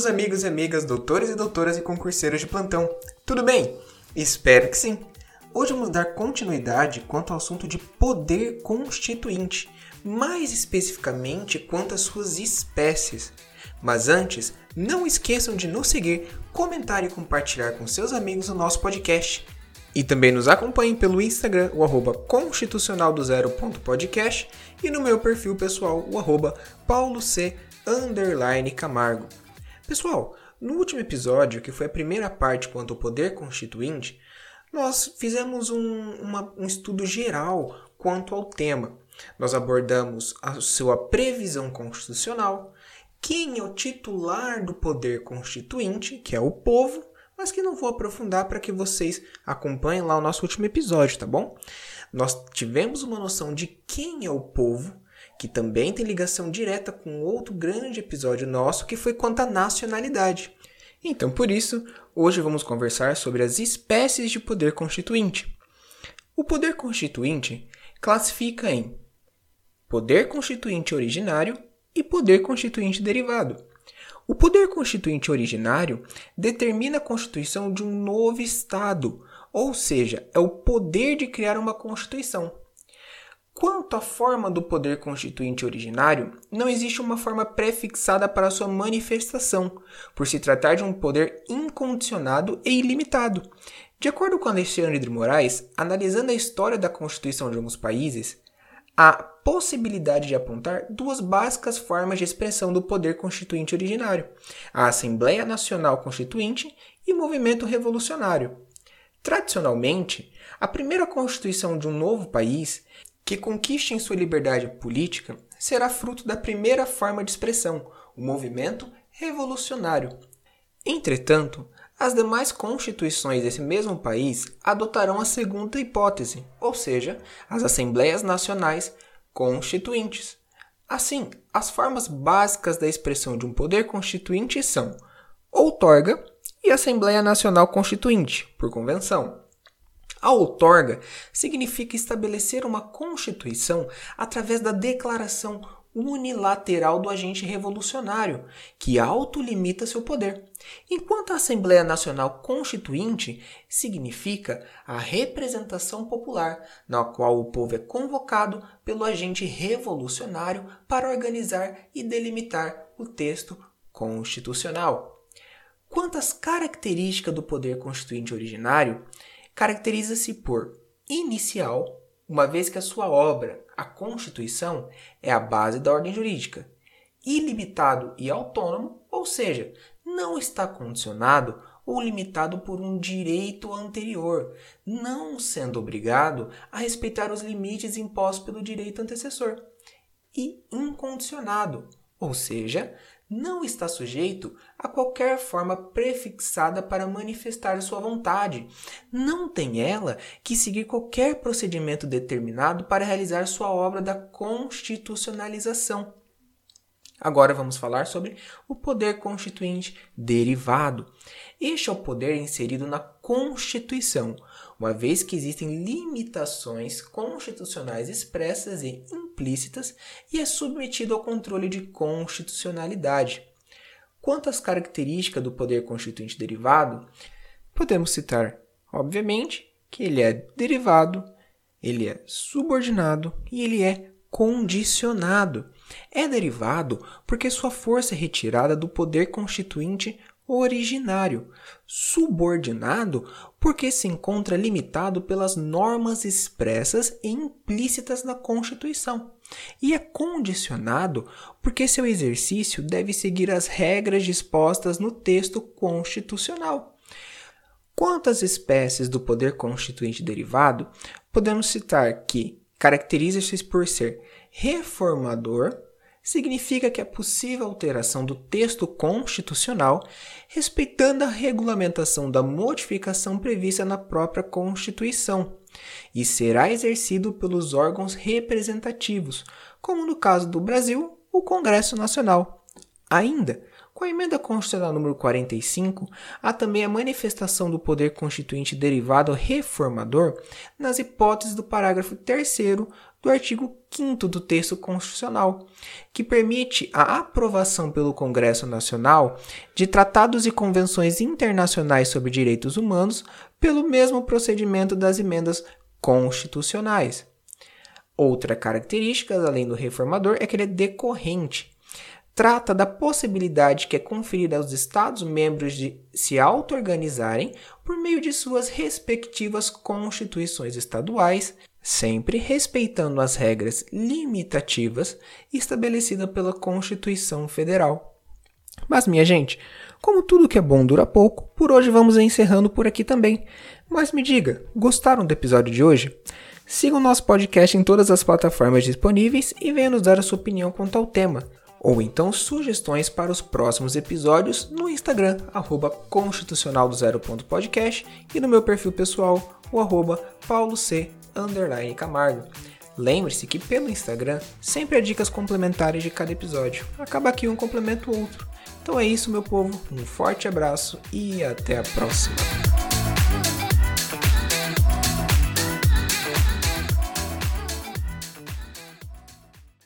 meus amigos e amigas, doutores e doutoras e concurseiros de plantão. Tudo bem? Espero que sim. Hoje vamos dar continuidade quanto ao assunto de poder constituinte, mais especificamente quanto às suas espécies. Mas antes, não esqueçam de nos seguir, comentar e compartilhar com seus amigos o nosso podcast. E também nos acompanhem pelo Instagram, o arroba constitucional do zero.podcast e no meu perfil pessoal, o arroba paulo C underline Camargo. Pessoal, no último episódio, que foi a primeira parte quanto ao poder constituinte, nós fizemos um, uma, um estudo geral quanto ao tema. Nós abordamos a sua previsão constitucional, quem é o titular do poder constituinte, que é o povo, mas que não vou aprofundar para que vocês acompanhem lá o nosso último episódio, tá bom? Nós tivemos uma noção de quem é o povo, que também tem ligação direta com outro grande episódio nosso que foi quanto à nacionalidade. Então, por isso, hoje vamos conversar sobre as espécies de poder constituinte. O poder constituinte classifica em poder constituinte originário e poder constituinte derivado. O poder constituinte originário determina a constituição de um novo Estado, ou seja, é o poder de criar uma Constituição. Quanto à forma do poder constituinte originário, não existe uma forma prefixada para sua manifestação, por se tratar de um poder incondicionado e ilimitado. De acordo com Alexandre de Moraes, analisando a história da Constituição de alguns países, há possibilidade de apontar duas básicas formas de expressão do poder constituinte originário: a Assembleia Nacional Constituinte e o Movimento Revolucionário. Tradicionalmente, a primeira constituição de um novo país que conquiste em sua liberdade política será fruto da primeira forma de expressão, o movimento revolucionário. Entretanto, as demais constituições desse mesmo país adotarão a segunda hipótese, ou seja, as Assembleias Nacionais Constituintes. Assim, as formas básicas da expressão de um poder constituinte são outorga e Assembleia Nacional Constituinte, por convenção. A outorga significa estabelecer uma constituição através da declaração unilateral do agente revolucionário, que autolimita seu poder, enquanto a Assembleia Nacional Constituinte significa a representação popular, na qual o povo é convocado pelo agente revolucionário para organizar e delimitar o texto constitucional. Quanto às características do poder constituinte originário, caracteriza-se por inicial, uma vez que a sua obra, a Constituição, é a base da ordem jurídica, ilimitado e autônomo, ou seja, não está condicionado ou limitado por um direito anterior, não sendo obrigado a respeitar os limites impostos pelo direito antecessor, e incondicionado, ou seja, não está sujeito a qualquer forma prefixada para manifestar sua vontade. Não tem ela que seguir qualquer procedimento determinado para realizar sua obra da constitucionalização. Agora vamos falar sobre o poder constituinte derivado. Este é o poder inserido na Constituição, uma vez que existem limitações constitucionais expressas e implícitas e é submetido ao controle de constitucionalidade. Quanto às características do poder constituinte derivado, podemos citar, obviamente, que ele é derivado, ele é subordinado e ele é condicionado. É derivado porque sua força é retirada do poder constituinte originário, subordinado porque se encontra limitado pelas normas expressas e implícitas na Constituição, e é condicionado porque seu exercício deve seguir as regras dispostas no texto constitucional. Quanto às espécies do poder constituinte derivado, podemos citar que caracteriza-se por ser reformador, significa que é possível alteração do texto constitucional respeitando a regulamentação da modificação prevista na própria Constituição e será exercido pelos órgãos representativos, como no caso do Brasil, o Congresso Nacional. Ainda, Com a emenda constitucional número 45, há também a manifestação do poder constituinte derivado reformador nas hipóteses do parágrafo 3 do artigo 5 do texto constitucional, que permite a aprovação pelo Congresso Nacional de tratados e convenções internacionais sobre direitos humanos pelo mesmo procedimento das emendas constitucionais. Outra característica, além do reformador, é que ele é decorrente. Trata da possibilidade que é conferida aos Estados-membros de se auto-organizarem por meio de suas respectivas constituições estaduais, sempre respeitando as regras limitativas estabelecidas pela Constituição Federal. Mas, minha gente, como tudo que é bom dura pouco, por hoje vamos encerrando por aqui também. Mas me diga, gostaram do episódio de hoje? Siga o nosso podcast em todas as plataformas disponíveis e venha nos dar a sua opinião quanto ao tema. Ou então sugestões para os próximos episódios no Instagram, arroba constitucional do e no meu perfil pessoal, o arroba paulo c underline Camargo. Lembre-se que pelo Instagram sempre há dicas complementares de cada episódio. Acaba aqui um complemento o outro. Então é isso, meu povo. Um forte abraço e até a próxima.